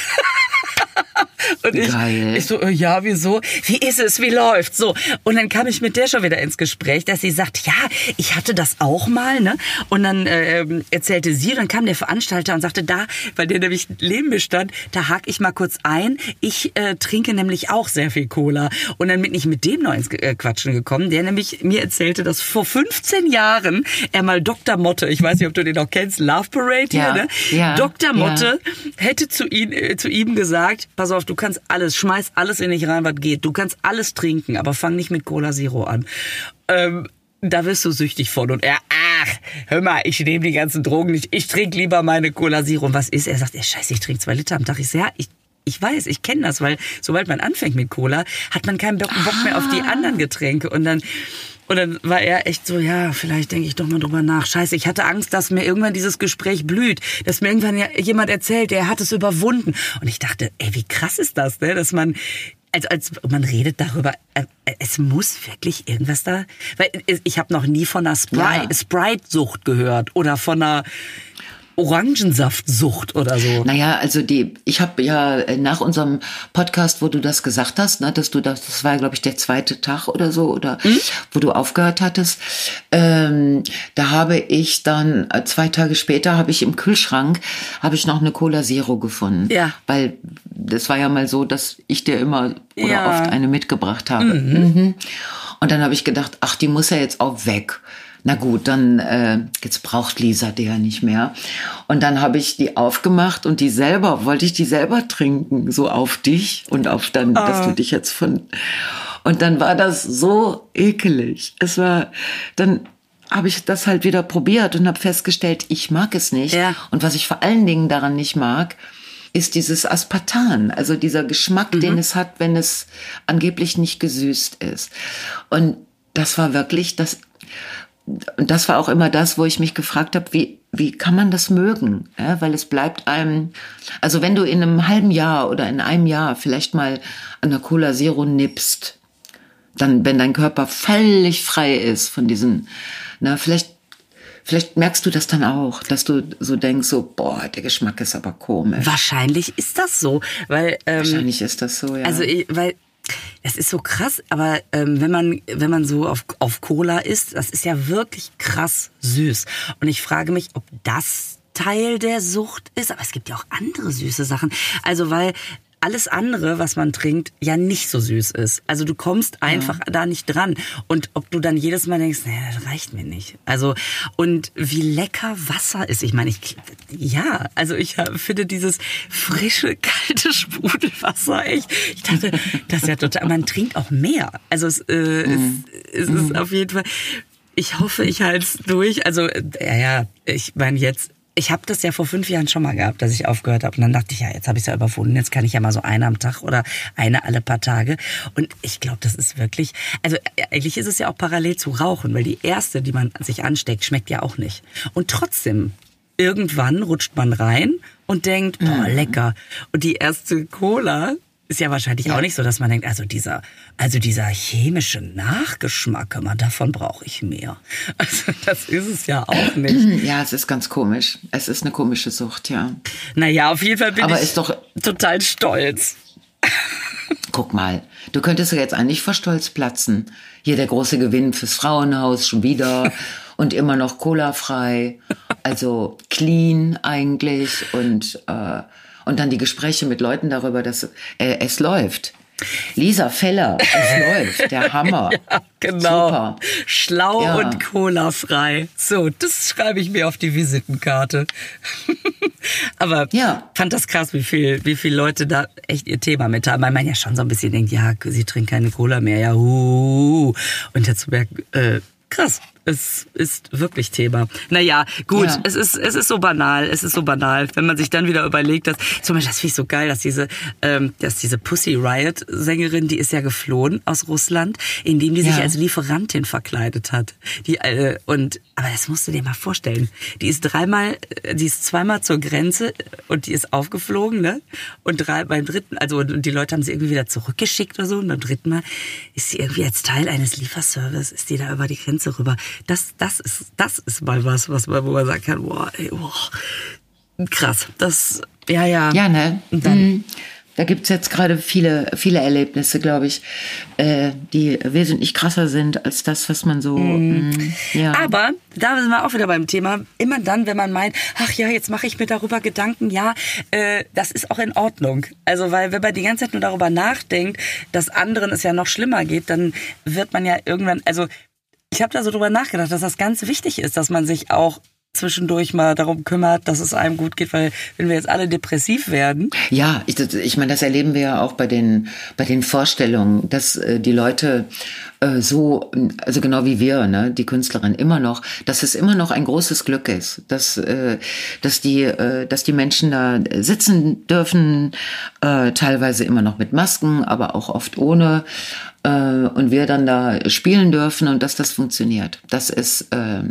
Und ich,
Geil.
ich so, äh, ja, wieso? Wie ist es? Wie läuft's? So. Und dann kam ich mit der schon wieder ins Gespräch, dass sie sagt, ja, ich hatte das auch mal, ne? Und dann ähm, erzählte sie, dann kam der Veranstalter und sagte, da, weil der nämlich neben mir stand, da hake ich mal kurz ein. Ich äh, trinke nämlich auch sehr viel Cola. Und dann bin ich mit dem noch ins äh, Quatschen gekommen, der nämlich mir erzählte, dass vor 15 Jahren er mal Dr. Motte, ich weiß nicht, ob du den noch kennst, Love Parade
Ja,
hier, ne?
ja,
Dr.
ja.
Motte hätte zu, ihn, äh, zu ihm gesagt, pass auf, du kannst alles, schmeiß alles in dich rein, was geht. Du kannst alles trinken, aber fang nicht mit Cola Zero an. Ähm, da wirst du süchtig von. Und er, ach, hör mal, ich nehme die ganzen Drogen nicht. Ich trinke lieber meine Cola Zero. Und was ist? Er sagt, ey, scheiße, ich trinke zwei Liter am Tag. Ich sag, ja, ich, ich weiß, ich kenne das, weil sobald man anfängt mit Cola, hat man keinen Bock, Bock mehr auf die anderen Getränke. Und dann, und dann war er echt so, ja, vielleicht denke ich doch mal drüber nach. Scheiße, ich hatte Angst, dass mir irgendwann dieses Gespräch blüht, dass mir irgendwann jemand erzählt, der hat es überwunden. Und ich dachte, ey, wie krass ist das, ne? dass man als, als man redet darüber, äh, es muss wirklich irgendwas da, weil ich habe noch nie von einer Sprite,
Ja.
Sprite-Sucht gehört oder von einer Orangensaftsucht oder so.
Naja, also die, ich habe ja äh, nach unserem Podcast, wo du das gesagt hast, ne, dass du das, das war glaube ich der zweite Tag oder so, oder mhm. wo du aufgehört hattest, ähm, da habe ich dann äh, zwei Tage später habe ich im Kühlschrank habe ich noch eine Cola Zero gefunden,
ja.
weil das war ja mal so, dass ich dir immer oder
Ja.
oft eine mitgebracht habe. Mhm. Und dann habe ich gedacht, ach, die muss ja jetzt auch weg. Na gut, dann äh, jetzt braucht Lisa die ja nicht mehr. Und dann habe ich die aufgemacht und die selber, wollte ich die selber trinken, so auf dich und auf dann, dass du dich jetzt von. Und dann war das so ekelig. Es war, dann habe ich das halt wieder probiert und habe festgestellt, ich mag es nicht.
Ja.
Und was ich vor allen Dingen daran nicht mag, ist dieses Aspartan, also dieser Geschmack, den es hat, wenn es angeblich nicht gesüßt ist. Und das war wirklich das, und das war auch immer das, wo ich mich gefragt habe, wie, wie kann man das mögen? Ja, weil es bleibt einem, also wenn du in einem halben Jahr oder in einem Jahr vielleicht mal an der Cola Zero nippst, dann, wenn dein Körper völlig frei ist von diesen, na, vielleicht, vielleicht merkst du das dann auch, dass du so denkst, so, boah, der Geschmack ist aber komisch.
Wahrscheinlich ist das so, weil ähm,
Wahrscheinlich ist das so, ja.
Also, ich, weil es ist so krass, aber ähm, wenn man wenn man so auf auf Cola isst, das ist ja wirklich krass süß. Und ich frage mich, ob das Teil der Sucht ist. Aber es gibt ja auch andere süße Sachen. Also weil alles andere, was man trinkt, ja nicht so süß ist. Also du kommst einfach da nicht dran. Und ob du dann jedes Mal denkst, naja, das reicht mir nicht. Also, und wie lecker Wasser ist. Ich meine, ich, ja, also ich finde dieses frische, kalte Sprudelwasser echt. Ich dachte, das ist ja total, man trinkt auch mehr. Also es, äh,
Mhm.
es, es ist auf jeden Fall, ich hoffe, ich halte es durch. Also, ja, ja, ich meine jetzt, ich habe das ja vor fünf Jahren schon mal gehabt, dass ich aufgehört habe. Und dann dachte ich, ja, jetzt habe ich es ja überwunden. Jetzt kann ich ja mal so eine am Tag oder eine alle paar Tage. Und ich glaube, das ist wirklich, also äh, eigentlich ist es ja auch parallel zu Rauchen, weil die erste, die man sich ansteckt, schmeckt ja auch nicht. Und trotzdem, irgendwann rutscht man rein und denkt, boah, lecker. Und die erste Cola ist ja wahrscheinlich auch nicht so, dass man denkt, also dieser, also dieser chemische Nachgeschmack, man, davon brauche ich mehr. Also das ist es ja auch nicht.
ja, es ist ganz komisch. Es ist eine komische Sucht, ja.
Naja, auf jeden Fall bin
Aber
ich
ist doch-
total stolz.
Guck mal, du könntest ja jetzt eigentlich vor Stolz platzen. Hier der große Gewinn fürs Frauenhaus schon wieder und immer noch Cola-frei, also clean eigentlich und äh, und dann die Gespräche mit Leuten darüber, dass äh, es läuft. Lisa Feller, es läuft, der Hammer.
Ja, genau.
Super.
Schlau
Ja.
und colafrei. So, das schreibe ich mir auf die Visitenkarte. Aber
Ja.
fand das krass, wie viel, wie viele Leute da echt ihr Thema mit haben. Weil man ja schon so ein bisschen denkt, ja, sie trinkt keine Cola mehr, ja, uh. Und jetzt zu merken, äh, krass. Es ist wirklich Thema. Naja, gut,
Ja.
es ist, es ist so banal, es ist so banal. Wenn man sich dann wieder überlegt, dass, zum Beispiel, das finde ich so geil, dass diese, ähm, dass diese Pussy Riot Sängerin, die ist ja geflohen aus Russland, indem die sich
Ja.
als Lieferantin verkleidet hat. Die, äh, und, aber das musst du dir mal vorstellen. Die ist dreimal, äh, die ist zweimal zur Grenze und die ist aufgeflogen, ne? Und drei, beim dritten, also, und die Leute haben sie irgendwie wieder zurückgeschickt oder so. Und beim dritten Mal ist sie irgendwie als Teil eines Lieferservice, ist die da über die Grenze rüber. Das, das ist, das ist mal was, was man, wo man sagen kann, boah, ey, boah. Krass. Das, ja, ja.
Ja, ne?
Und dann-
Mhm. Da gibt's jetzt gerade viele, viele Erlebnisse, glaube ich, äh, die wesentlich krasser sind als das, was man so. mm, ja.
Aber da sind wir auch wieder beim Thema. Immer dann, wenn man meint, ach ja, jetzt mache ich mir darüber Gedanken, ja, äh, das ist auch in Ordnung. Also weil wenn man die ganze Zeit nur darüber nachdenkt, dass anderen es ja noch schlimmer geht, dann wird man ja irgendwann, also ich habe da so drüber nachgedacht, dass das ganz wichtig ist, dass man sich auch zwischendurch mal darum kümmert, dass es einem gut geht, weil wenn wir jetzt alle depressiv werden,
Ja, ich, ich meine, das erleben wir ja auch bei den, bei den Vorstellungen, dass äh, die Leute äh, so, also genau wie wir, ne, die Künstlerin immer noch, dass es immer noch ein großes Glück ist, dass, äh, dass, die, äh, dass die Menschen da sitzen dürfen, äh, teilweise immer noch mit Masken, aber auch oft ohne, äh, und wir dann da spielen dürfen und dass das funktioniert. Das ist, äh,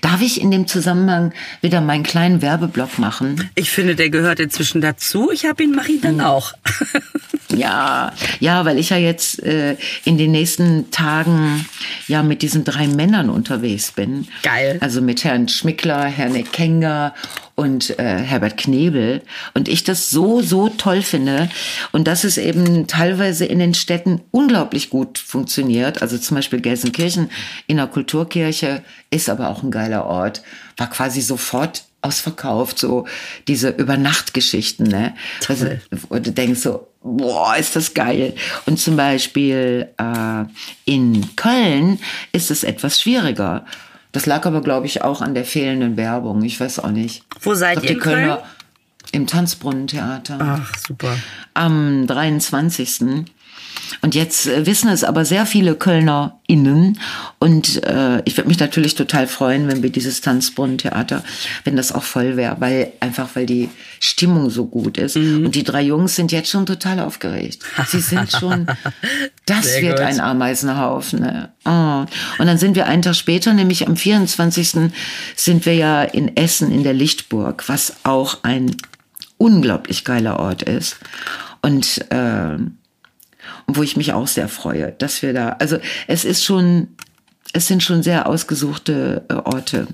Darf ich in dem Zusammenhang wieder meinen kleinen Werbeblock machen?
ich finde, der gehört inzwischen dazu. Ich habe ihn, mache ihn dann auch.
Ja, ja, weil ich ja jetzt äh, in den nächsten Tagen ja mit diesen drei Männern unterwegs bin.
Geil.
Also mit Herrn Schmickler, Herrn Ekenga und äh, Herbert Knebel und ich das so so toll finde und dass es eben teilweise in den Städten unglaublich gut funktioniert. Also zum Beispiel Gelsenkirchen in der Kulturkirche ist aber auch ein geiler Ort, war quasi sofort ausverkauft, so diese Übernachtgeschichten, ne? Also, wo du denkst so, boah, ist das geil. Und zum Beispiel äh, in Köln ist es etwas schwieriger. Das lag aber, glaube ich, auch an der fehlenden Werbung. Ich weiß auch nicht.
Wo seid ihr in Köln?
Im Tanzbrunnentheater.
Ach, super.
Am 23. Und jetzt äh, wissen es aber sehr viele KölnerInnen. Und äh, ich würde mich natürlich total freuen, wenn wir dieses Tanzbrunnentheater, wenn das auch voll wäre, weil einfach weil die Stimmung so gut ist. Mhm. Und die drei Jungs sind jetzt schon total aufgeregt. Sie sind schon, das sehr wird gut. ein Ameisenhaufen. Ne? Oh. Und dann sind wir einen Tag später, nämlich am 24. sind wir ja in Essen in der Lichtburg, was auch ein unglaublich geiler Ort ist. Und äh, und wo ich mich auch sehr freue, dass wir da, also es ist schon, es sind schon sehr ausgesuchte äh, Orte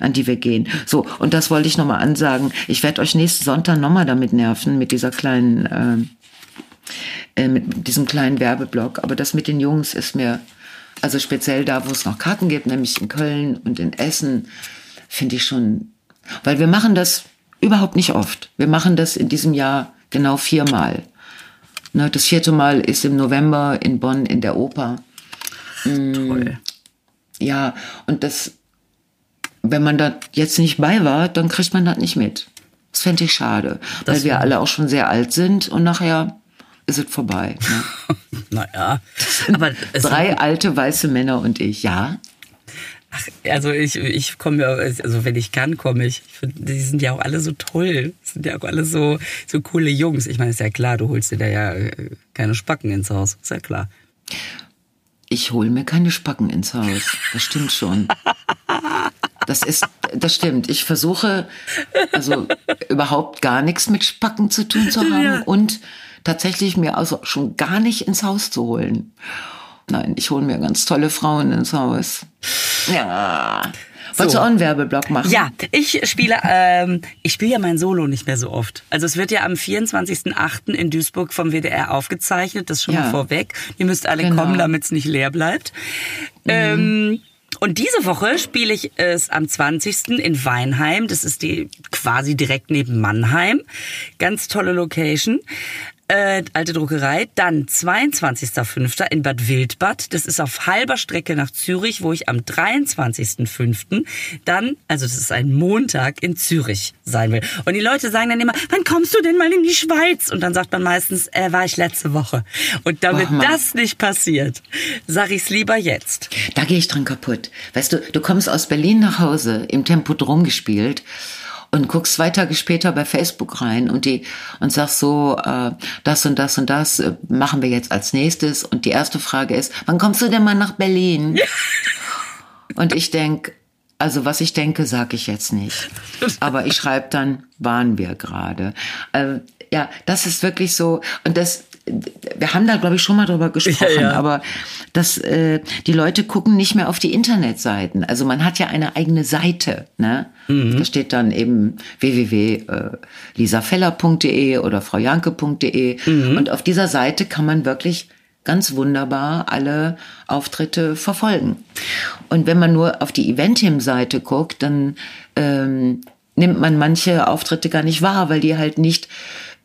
an die wir gehen. So, und das wollte ich nochmal ansagen. Ich werde euch nächsten Sonntag nochmal damit nerven, mit dieser kleinen, äh, äh, mit diesem kleinen Werbeblock. Aber das mit den Jungs ist mir, also speziell da, wo es noch Karten gibt, nämlich in Köln und in Essen, finde ich schon, weil wir machen das überhaupt nicht oft. Wir machen das in diesem Jahr genau viermal. Ne, das vierte Mal ist im November in Bonn in der Oper.
Mm, Toll.
Ja, und das, wenn man da jetzt nicht bei war, dann kriegt man das nicht mit. Das fände ich schade, das weil wir alle auch schon sehr alt sind und nachher ist es vorbei.
Ne? naja,
aber drei alte weiße Männer und ich, ja.
Ach, also ich, ich komme ja, also wenn ich kann, komme ich. ich find, die sind ja auch alle so toll. Das sind ja auch alle so, so coole Jungs. Ich meine, ist ja klar, du holst dir da ja äh, keine Spacken ins Haus. Ist ja klar.
Ich hole mir keine Spacken ins Haus. Das stimmt schon. Das ist, das stimmt. Ich versuche also überhaupt gar nichts mit Spacken zu tun zu haben ja. und tatsächlich mir also schon gar nicht ins Haus zu holen. Nein, ich hole mir ganz tolle Frauen ins Haus. Ja. Wolltest so. du auch einen Werbeblock machen?
Ja, ich spiele, ähm, ich spiele ja mein Solo nicht mehr so oft. Also es wird ja am 24.08. in Duisburg vom WDR aufgezeichnet, das schon ja. mal vorweg. Ihr müsst alle genau. kommen, damit es nicht leer bleibt. Mhm. Ähm, und diese Woche spiele ich es am 20. in Weinheim. Das ist die quasi direkt neben Mannheim. Ganz tolle Location äh, alte Druckerei. Dann 22.05. in Bad Wildbad. Das ist auf halber Strecke nach Zürich, wo ich am 23.05. dann, also das ist ein Montag, in Zürich sein will. Und die Leute sagen dann immer, wann kommst du denn mal in die Schweiz? Und dann sagt man meistens, äh, war ich letzte Woche. Und damit das nicht passiert, sag ich's lieber jetzt.
Da gehe ich dran kaputt. Weißt du, du kommst aus Berlin nach Hause, im Tempodrom gespielt und guckst zwei Tage später bei Facebook rein und die und sagst so, äh, das und das und das äh, machen wir jetzt als nächstes. Und die erste Frage ist, wann kommst du denn mal nach Berlin? Ja. Und ich denk, also was ich denke, sag ich jetzt nicht. Aber ich schreibe dann, waren wir gerade. Äh, ja, das ist wirklich so. Und das wir haben da, glaube ich, schon mal drüber gesprochen, ja, ja. aber dass äh, die Leute gucken nicht mehr auf die Internetseiten. Also man hat ja eine eigene Seite. Ne? Mhm. Da steht dann eben www.lisafeller.de oder fraujanke.de mhm. und auf dieser Seite kann man wirklich ganz wunderbar alle Auftritte verfolgen. Und wenn man nur auf die Eventim-Seite guckt, dann ähm, nimmt man manche Auftritte gar nicht wahr, weil die halt nicht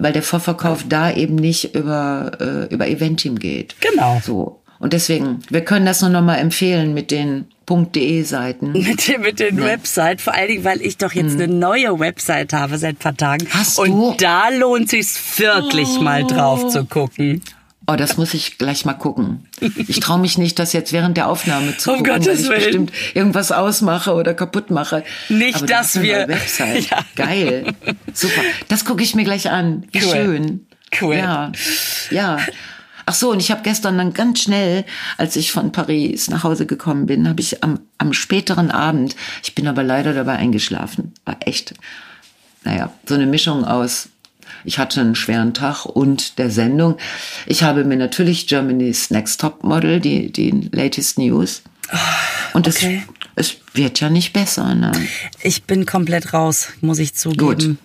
weil der Vorverkauf da eben nicht über, äh, über Eventim geht.
Genau.
So. Und deswegen, wir können das nur noch mal empfehlen mit den .de Seiten.
Mit, den, mit den ja. Website, vor allen Dingen, weil ich doch jetzt hm. eine neue Website habe seit paar Tagen.
Hast
und
du?
da lohnt sich's wirklich oh. mal drauf zu gucken.
Oh, das muss ich gleich mal gucken. Ich traue mich nicht, das jetzt während der Aufnahme zu um gucken, Gottes weil ich Willen. bestimmt irgendwas ausmache oder kaputt mache.
Nicht, Aber dass wir.
Website. Ja. Geil. Super. Das gucke ich mir gleich an. Wie cool. schön.
Cool.
Ja. Ja. Ach so, und ich habe gestern dann ganz schnell, als ich von Paris nach Hause gekommen bin, habe ich am, am späteren Abend, ich bin aber leider dabei eingeschlafen, war echt, naja, so eine Mischung aus ich hatte einen schweren Tag und der Sendung. Ich habe mir natürlich Germany's Next Top Model, die, die latest News.
Und das, okay.
es wird ja nicht besser. Ne?
Ich bin komplett raus, muss ich zugeben. Gut.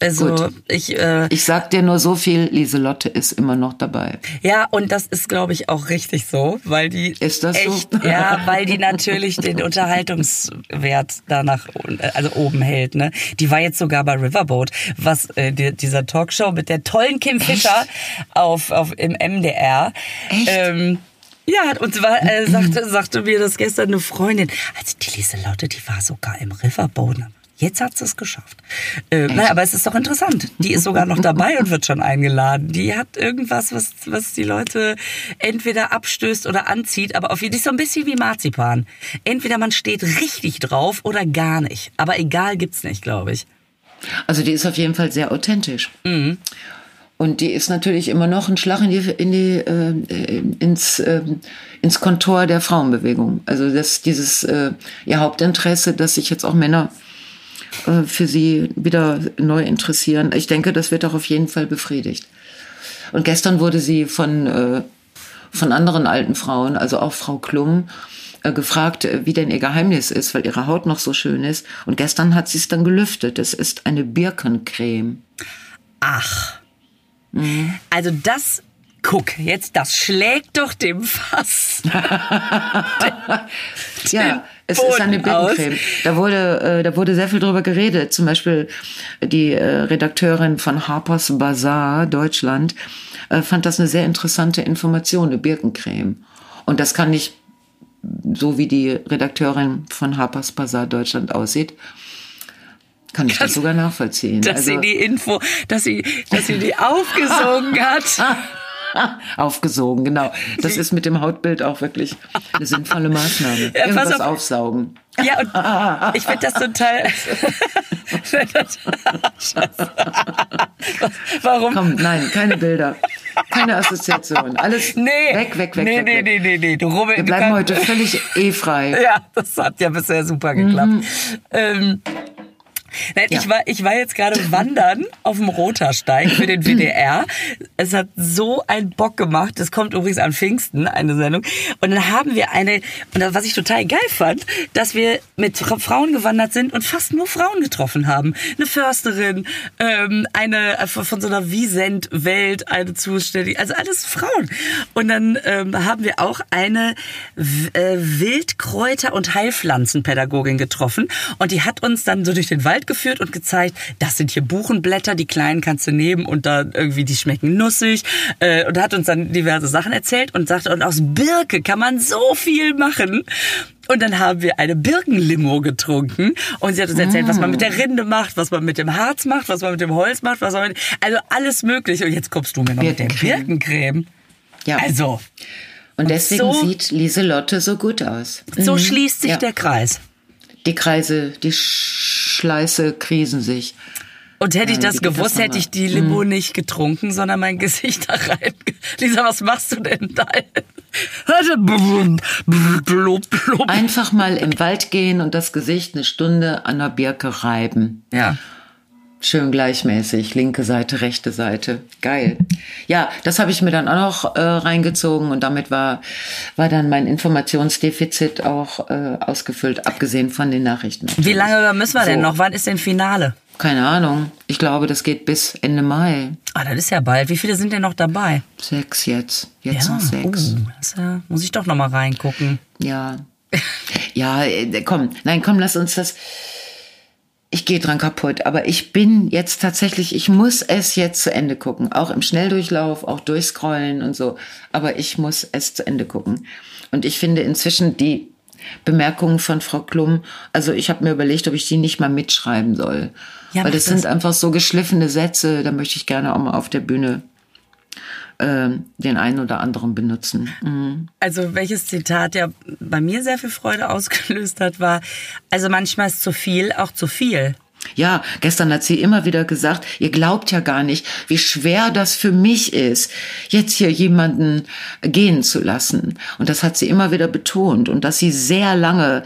Also Gut. ich äh,
ich sag dir nur so viel, Lieselotte ist immer noch dabei.
Ja, und das ist glaube ich auch richtig so, weil die
Ist das
echt,
so?
ja, weil die natürlich den Unterhaltungswert danach also oben hält, ne? Die war jetzt sogar bei Riverboat, was äh, die, dieser Talkshow mit der tollen Kim Fischer auf auf im MDR.
Echt?
Ähm, ja, und zwar äh, sagte, sagte mir das gestern eine Freundin. Also die Lieselotte, die war sogar im Riverboat. Jetzt hat sie es geschafft. Äh, naja, aber es ist doch interessant. Die ist sogar noch dabei und wird schon eingeladen. Die hat irgendwas, was, was die Leute entweder abstößt oder anzieht, aber auf jeden Fall so ein bisschen wie Marzipan. Entweder man steht richtig drauf oder gar nicht. Aber egal gibt's nicht, glaube ich.
Also die ist auf jeden Fall sehr authentisch. Mhm. Und die ist natürlich immer noch ein Schlag in die, in die, äh, ins, äh, ins Kontor der Frauenbewegung. Also das, dieses äh, ihr Hauptinteresse, dass sich jetzt auch Männer äh, für sie wieder neu interessieren. Ich denke, das wird auch auf jeden Fall befriedigt. Und gestern wurde sie von, äh, von anderen alten Frauen, also auch Frau Klum, äh, gefragt, wie denn ihr Geheimnis ist, weil ihre Haut noch so schön ist. Und gestern hat sie es dann gelüftet. Es ist eine Birkencreme.
Ach. Mhm. Also das guck, jetzt das schlägt doch dem Fass.
ja, es ist eine Birkencreme. Da wurde, äh, da wurde sehr viel drüber geredet. Zum Beispiel die äh, Redakteurin von Harper's Bazaar Deutschland äh, fand das eine sehr interessante Information, eine Birkencreme. Und das kann ich, so wie die Redakteurin von Harper's Bazaar Deutschland aussieht, kann ich das, sogar nachvollziehen.
Dass also, sie die Info, dass sie, dass sie die aufgesogen hat.
Aufgesogen, genau. Das ist mit dem Hautbild auch wirklich eine sinnvolle Maßnahme. Ja, Irgendwas auf. aufsaugen.
Ja, und ich finde das total.
Warum? Komm, nein, keine Bilder. Keine Assoziation. Alles nee, weg, weg, weg.
Nee,
weg,
nee,
weg.
nee, nee, nee. Du,
Robin, Wir bleiben heute völlig eh frei.
Ja, das hat ja bisher super geklappt. Mhm. Ähm, Nein, ja. ich, war, ich war jetzt gerade wandern auf dem Rotersteig für den WDR. Es hat so einen Bock gemacht. Das kommt übrigens an Pfingsten, eine Sendung. Und dann haben wir eine, und was ich total geil fand, dass wir mit Frauen gewandert sind und fast nur Frauen getroffen haben. Eine Försterin, ähm, eine äh, von so einer Wiesent-Welt, eine Zuständige, also alles Frauen. Und dann ähm, haben wir auch eine äh, Wildkräuter- und Heilpflanzenpädagogin getroffen. Und die hat uns dann so durch den Wald geführt und gezeigt, das sind hier Buchenblätter, die kleinen kannst du nehmen und da irgendwie, die schmecken nussig. Äh, und hat uns dann diverse Sachen erzählt und sagte, und aus Birke kann man so viel machen. Und dann haben wir eine Birkenlimo getrunken und sie hat uns erzählt, was man mit der mm. Rinde macht, was man mit dem Harz macht, was man mit dem Holz macht, was man mit, also alles mögliche. Und jetzt kommst du mir noch mit der Birkencreme.
Ja.
Also.
Und deswegen und so, sieht Lieselotte so gut aus.
So mhm. schließt sich ja. der Kreis.
Die Kreise, die Schleiße krisen sich.
Und hätte ich das gewusst, hätte ich die Limo mm. nicht getrunken, sondern mein Gesicht da rein. Lisa, was machst du denn da?
Einfach mal im Wald gehen und das Gesicht eine Stunde an der Birke reiben.
Ja.
Schön gleichmäßig, linke Seite, rechte Seite. Geil. Ja, das habe ich mir dann auch noch äh, reingezogen und damit war, war dann mein Informationsdefizit auch äh, ausgefüllt, abgesehen von den Nachrichten.
Wie lange müssen wir so. denn noch? Wann ist denn Finale?
Keine Ahnung. Ich glaube, das geht bis Ende Mai.
Ah, das ist ja bald. Wie viele sind denn noch dabei?
Sechs jetzt. Jetzt ja, noch sechs.
Oh, das, äh, muss ich doch noch mal reingucken.
Ja. ja, äh, komm. Nein, komm, lass uns das ich gehe dran kaputt. Aber ich bin jetzt tatsächlich, ich muss es jetzt zu Ende gucken. Auch im Schnelldurchlauf, auch durchscrollen und so. Aber ich muss es zu Ende gucken. Und ich finde inzwischen die Bemerkungen von Frau Klum, also ich habe mir überlegt, ob ich die nicht mal mitschreiben soll. Ja, Weil das, das sind einfach so geschliffene Sätze, da möchte ich gerne auch mal auf der Bühne äh, den einen oder anderen benutzen. Mhm.
Also welches Zitat ja bei mir sehr viel Freude ausgelöst hat, war, also manchmal ist zu viel auch zu viel.
Ja, gestern hat sie immer wieder gesagt, ihr glaubt ja gar nicht, wie schwer das für mich ist, jetzt hier jemanden gehen zu lassen. Und das hat sie immer wieder betont und dass sie sehr lange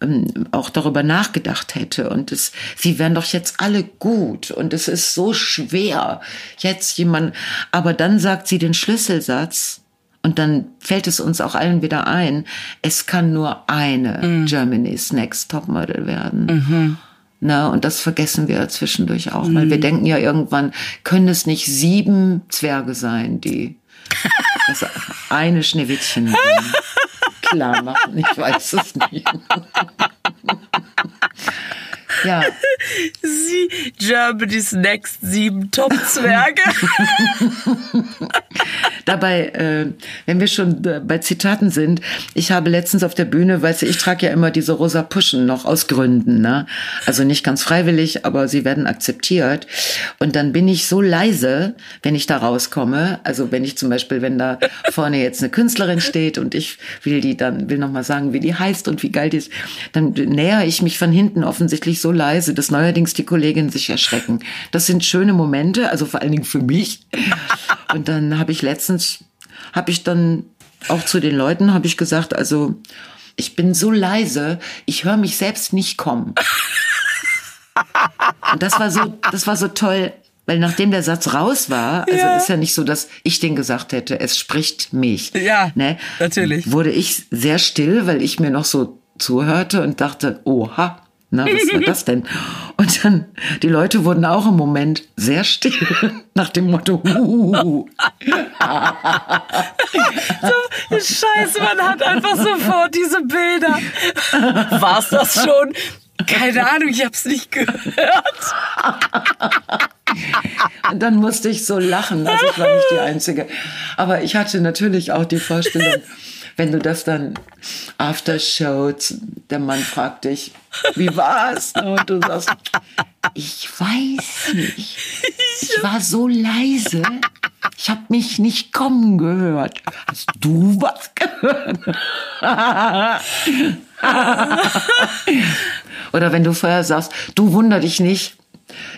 ähm, auch darüber nachgedacht hätte. Und es, sie wären doch jetzt alle gut. Und es ist so schwer, jetzt jemand. Aber dann sagt sie den Schlüsselsatz. Und dann fällt es uns auch allen wieder ein, es kann nur eine
Mhm.
Germany's Next Topmodel werden. Na, und das vergessen wir zwischendurch auch.
Mhm.
Wir denken ja irgendwann, können es nicht sieben Zwerge sein, die das eine Schneewittchen klar machen. Ich weiß es nicht. Ja,
Sie, Germany's Next sieben Top-Zwerge.
Dabei, äh, wenn wir schon äh, bei Zitaten sind, ich habe letztens auf der Bühne, weißt du, ich trage ja immer diese rosa Puschen noch aus Gründen, ne? Also nicht ganz freiwillig, aber sie werden akzeptiert. Und dann bin ich so leise, wenn ich da rauskomme. Also wenn ich zum Beispiel, wenn da vorne jetzt eine Künstlerin steht und ich will die dann, will noch mal sagen, wie die heißt und wie geil die ist, dann näher ich mich von hinten offensichtlich so leise, dass neuerdings die Kolleginnen sich erschrecken. Das sind schöne Momente, also vor allen Dingen für mich. Und dann habe ich letztens, habe ich dann auch zu den Leuten, habe ich gesagt, also ich bin so leise, ich höre mich selbst nicht kommen. Und das war so, das war so toll, weil nachdem der Satz raus war, also
Ja.
ist ja nicht so, dass ich den gesagt hätte, es spricht mich.
Ja,
ne?
natürlich.
Wurde ich sehr still, weil ich mir noch so zuhörte und dachte, oha, na, was war das denn? Und dann, die Leute wurden auch im Moment sehr still, nach dem Motto, uh,
So, Scheiße, man hat einfach sofort diese Bilder. War's das schon? Keine Ahnung, ich hab's nicht gehört.
Und dann musste ich so lachen. Also ich war nicht die Einzige. Aber ich hatte natürlich auch die Vorstellung, wenn du das dann after show, der Mann fragt dich, wie war's? Und du sagst, ich weiß nicht. Ich war so leise. Ich habe mich nicht kommen gehört. Hast du was gehört? Oder wenn du vorher sagst, du wunder dich nicht.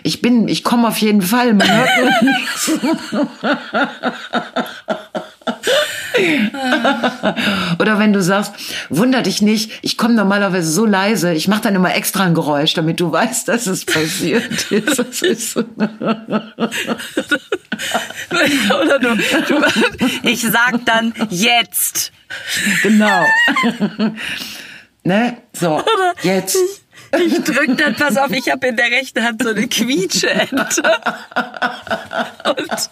Ich bin, ich komme auf jeden Fall. Man hört nichts. Oder wenn du sagst, wunder dich nicht, ich komme normalerweise so leise, ich mache dann immer extra ein Geräusch, damit du weißt, dass es passiert ist. Das ist.
Oder du, du, ich sag dann jetzt.
Genau. ne? So, jetzt.
Ich drück dann, pass auf, ich habe in der rechten Hand so eine Quietscheente. Und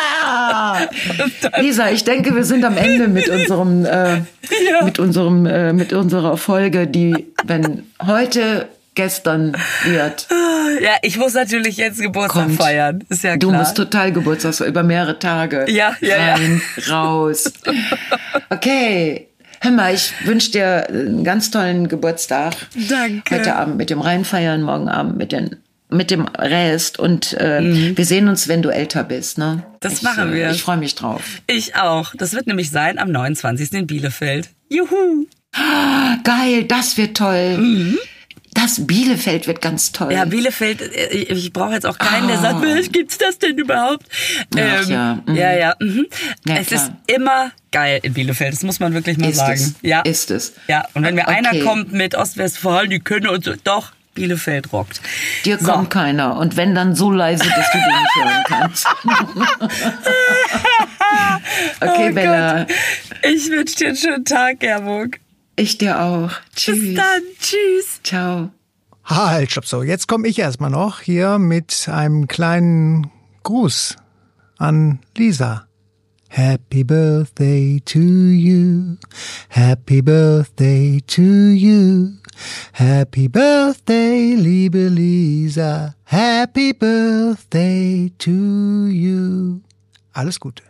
Lisa, ich denke, wir sind am Ende mit unserem, äh,
Ja.
mit unserem, äh, mit unserer Folge, die, wenn heute gestern wird,
ja, ich muss natürlich jetzt Geburtstag
Kommt.
feiern. Ist ja
du
klar.
musst total Geburtstag über mehrere Tage.
Ja, ja, ja.
Rein, raus. Okay. Hör mal, ich wünsche dir einen ganz tollen Geburtstag.
Danke.
Heute Abend mit dem Reinfeiern, morgen Abend mit den mit dem Rest und äh, wir sehen uns, wenn du älter bist. Ne?
Mhm. Das
ich,
machen wir.
Äh, ich freue mich drauf.
Ich auch. Das wird nämlich sein am 29. in Bielefeld. Juhu.
Geil, das wird toll. Das Bielefeld wird ganz toll.
Mhm. Ja, Bielefeld, äh, ich brauche jetzt auch keinen, der sagt, "Mensch, gibt's das denn überhaupt?
Ach ja, mhm.
ja, ja. Mhm.
Ja,
es
klar.
ist immer geil in Bielefeld, das muss man wirklich mal
Ist
sagen.
es.
Ja.
Ist es.
Ja, und wenn mir
Okay.
einer kommt mit Ostwestfalen, die können und so, doch, Bielefeld rockt.
Dir
So.
kommt keiner. Und wenn dann so leise, dass du den nicht hören kannst. okay,
Oh
Bella.
Gott. Ich wünsche dir einen schönen Tag, Gerburg.
Ich dir auch. Tschüss.
Bis dann. Tschüss.
Ciao.
Halt, stopp so. Jetzt komme ich erstmal noch hier mit einem kleinen Gruß an Lisa. Happy Birthday to you. Happy Birthday to you. Happy Birthday, liebe Lisa. Happy Birthday to you. Alles Gute.